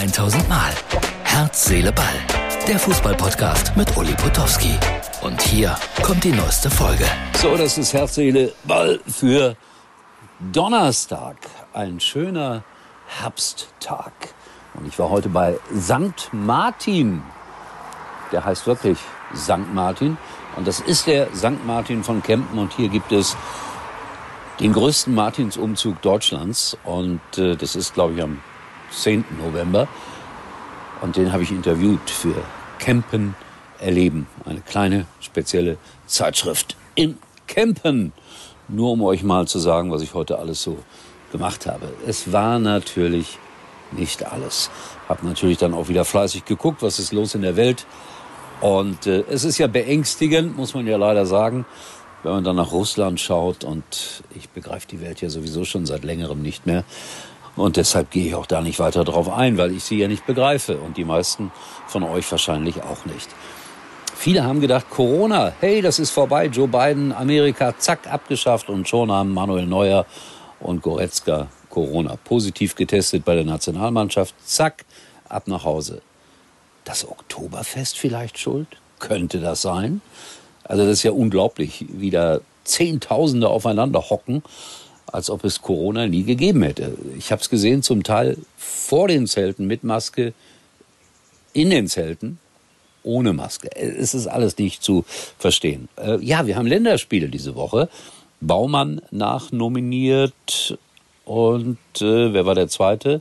1000 Mal. Herz, Seele, Ball. Der Fußballpodcast mit Uli Potowski. Und hier kommt die neueste Folge. So, das ist Herz, Seele, Ball für Donnerstag. Ein schöner Herbsttag. Und ich war heute bei St. Martin. Der heißt wirklich St. Martin. Und das ist der St. Martin von Kempen. Und hier gibt es den größten Martinsumzug Deutschlands. Und äh, das ist, glaube ich, am 10. November. Und den habe ich interviewt für Campen erleben. Eine kleine spezielle Zeitschrift in Campen. Nur um euch mal zu sagen, was ich heute alles so gemacht habe. Es war natürlich nicht alles. Hab natürlich dann auch wieder fleißig geguckt, was ist los in der Welt. Und äh, es ist ja beängstigend, muss man ja leider sagen, wenn man dann nach Russland schaut. Und ich begreife die Welt ja sowieso schon seit längerem nicht mehr. Und deshalb gehe ich auch da nicht weiter drauf ein, weil ich sie ja nicht begreife. Und die meisten von euch wahrscheinlich auch nicht. Viele haben gedacht, Corona, hey, das ist vorbei. Joe Biden, Amerika, zack, abgeschafft. Und schon haben Manuel Neuer und Goretzka Corona positiv getestet bei der Nationalmannschaft. Zack, ab nach Hause. Das Oktoberfest vielleicht schuld? Könnte das sein? Also das ist ja unglaublich, wie da Zehntausende aufeinander hocken, als ob es Corona nie gegeben hätte. Ich habe es gesehen, zum Teil vor den Zelten mit Maske, in den Zelten ohne Maske. Es ist alles nicht zu verstehen. Äh, ja, wir haben Länderspiele diese Woche. Baumann nachnominiert und äh, wer war der zweite?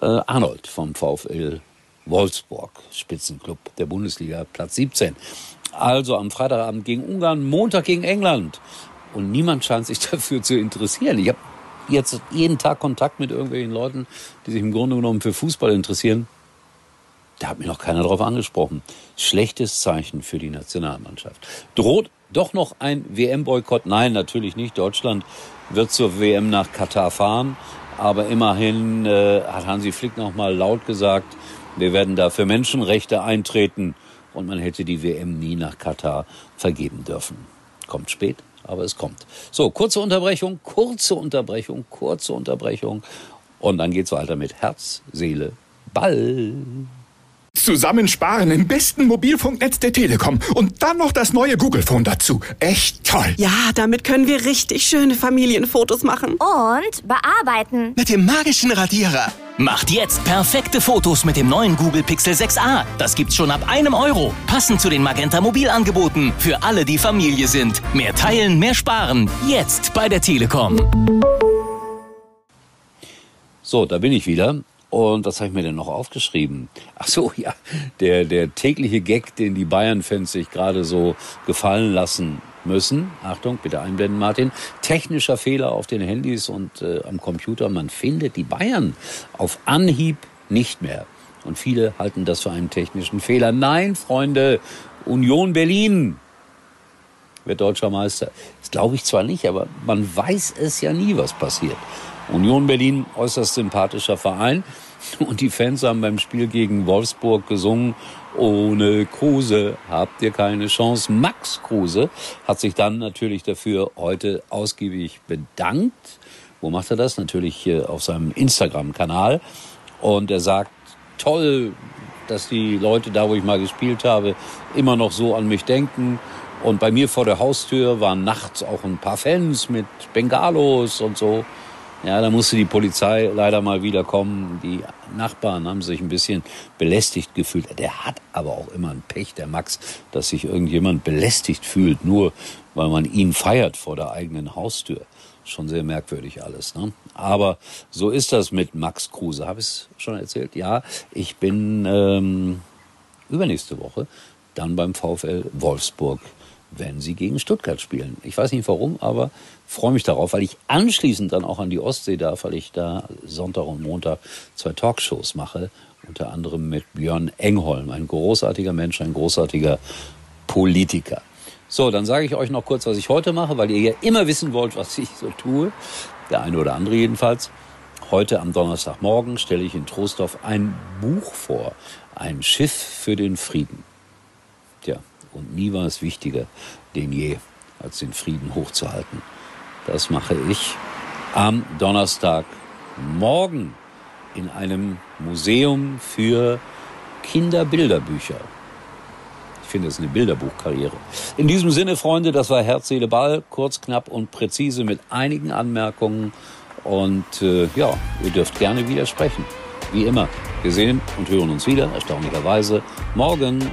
Äh, Arnold vom VfL Wolfsburg, Spitzenclub der Bundesliga, Platz 17. Also am Freitagabend gegen Ungarn, Montag gegen England. Und niemand scheint sich dafür zu interessieren. Ich habe jetzt jeden Tag Kontakt mit irgendwelchen Leuten, die sich im Grunde genommen für Fußball interessieren. Da hat mir noch keiner drauf angesprochen. Schlechtes Zeichen für die Nationalmannschaft. Droht doch noch ein WM-Boykott? Nein, natürlich nicht. Deutschland wird zur WM nach Katar fahren. Aber immerhin äh, hat Hansi Flick noch mal laut gesagt, wir werden da für Menschenrechte eintreten und man hätte die WM nie nach Katar vergeben dürfen. Kommt spät, aber es kommt. So, kurze Unterbrechung, kurze Unterbrechung, kurze Unterbrechung und dann geht's weiter mit Herz, Seele, Ball. Zusammensparen im besten Mobilfunknetz der Telekom und dann noch das neue Google Phone dazu. Echt toll. Ja, damit können wir richtig schöne Familienfotos machen. Und bearbeiten. Mit dem magischen Radierer. Macht jetzt perfekte Fotos mit dem neuen Google Pixel 6a. Das gibt's schon ab einem Euro. Passend zu den Magenta Mobilangeboten. Für alle, die Familie sind. Mehr teilen, mehr sparen. Jetzt bei der Telekom. So, da bin ich wieder. Und was habe ich mir denn noch aufgeschrieben? Ach so, ja, der, der tägliche Gag, den die Bayern-Fans sich gerade so gefallen lassen müssen. Achtung, bitte einblenden, Martin. Technischer Fehler auf den Handys und äh, am Computer. Man findet die Bayern auf Anhieb nicht mehr. Und viele halten das für einen technischen Fehler. Nein, Freunde, Union Berlin wird deutscher Meister. Das glaube ich zwar nicht, aber man weiß es ja nie, was passiert. Union Berlin, äußerst sympathischer Verein. Und die Fans haben beim Spiel gegen Wolfsburg gesungen, ohne Kruse habt ihr keine Chance. Max Kruse hat sich dann natürlich dafür heute ausgiebig bedankt. Wo macht er das? Natürlich auf seinem Instagram-Kanal. Und er sagt, toll, dass die Leute da, wo ich mal gespielt habe, immer noch so an mich denken. Und bei mir vor der Haustür waren nachts auch ein paar Fans mit Bengalos und so. Ja, da musste die Polizei leider mal wieder kommen. Die Nachbarn haben sich ein bisschen belästigt gefühlt. Der hat aber auch immer ein Pech, der Max, dass sich irgendjemand belästigt fühlt, nur weil man ihn feiert vor der eigenen Haustür. Schon sehr merkwürdig alles. Ne? Aber so ist das mit Max Kruse. Habe ich es schon erzählt? Ja, ich bin ähm, übernächste Woche dann beim VfL Wolfsburg wenn sie gegen Stuttgart spielen. Ich weiß nicht warum, aber freue mich darauf, weil ich anschließend dann auch an die Ostsee darf, weil ich da Sonntag und Montag zwei Talkshows mache, unter anderem mit Björn Engholm, ein großartiger Mensch, ein großartiger Politiker. So, dann sage ich euch noch kurz, was ich heute mache, weil ihr ja immer wissen wollt, was ich so tue. Der eine oder andere jedenfalls. Heute am Donnerstagmorgen stelle ich in Trostorf ein Buch vor. Ein Schiff für den Frieden. Tja, und nie war es wichtiger denn je, als den Frieden hochzuhalten. Das mache ich am Donnerstagmorgen. in einem Museum für Kinderbilderbücher. Ich finde, es ist eine Bilderbuchkarriere. In diesem Sinne, Freunde, das war Herz, Seele, Ball. Kurz, knapp und präzise mit einigen Anmerkungen. Und äh, ja, ihr dürft gerne widersprechen. Wie immer, wir sehen und hören uns wieder, erstaunlicherweise, morgen.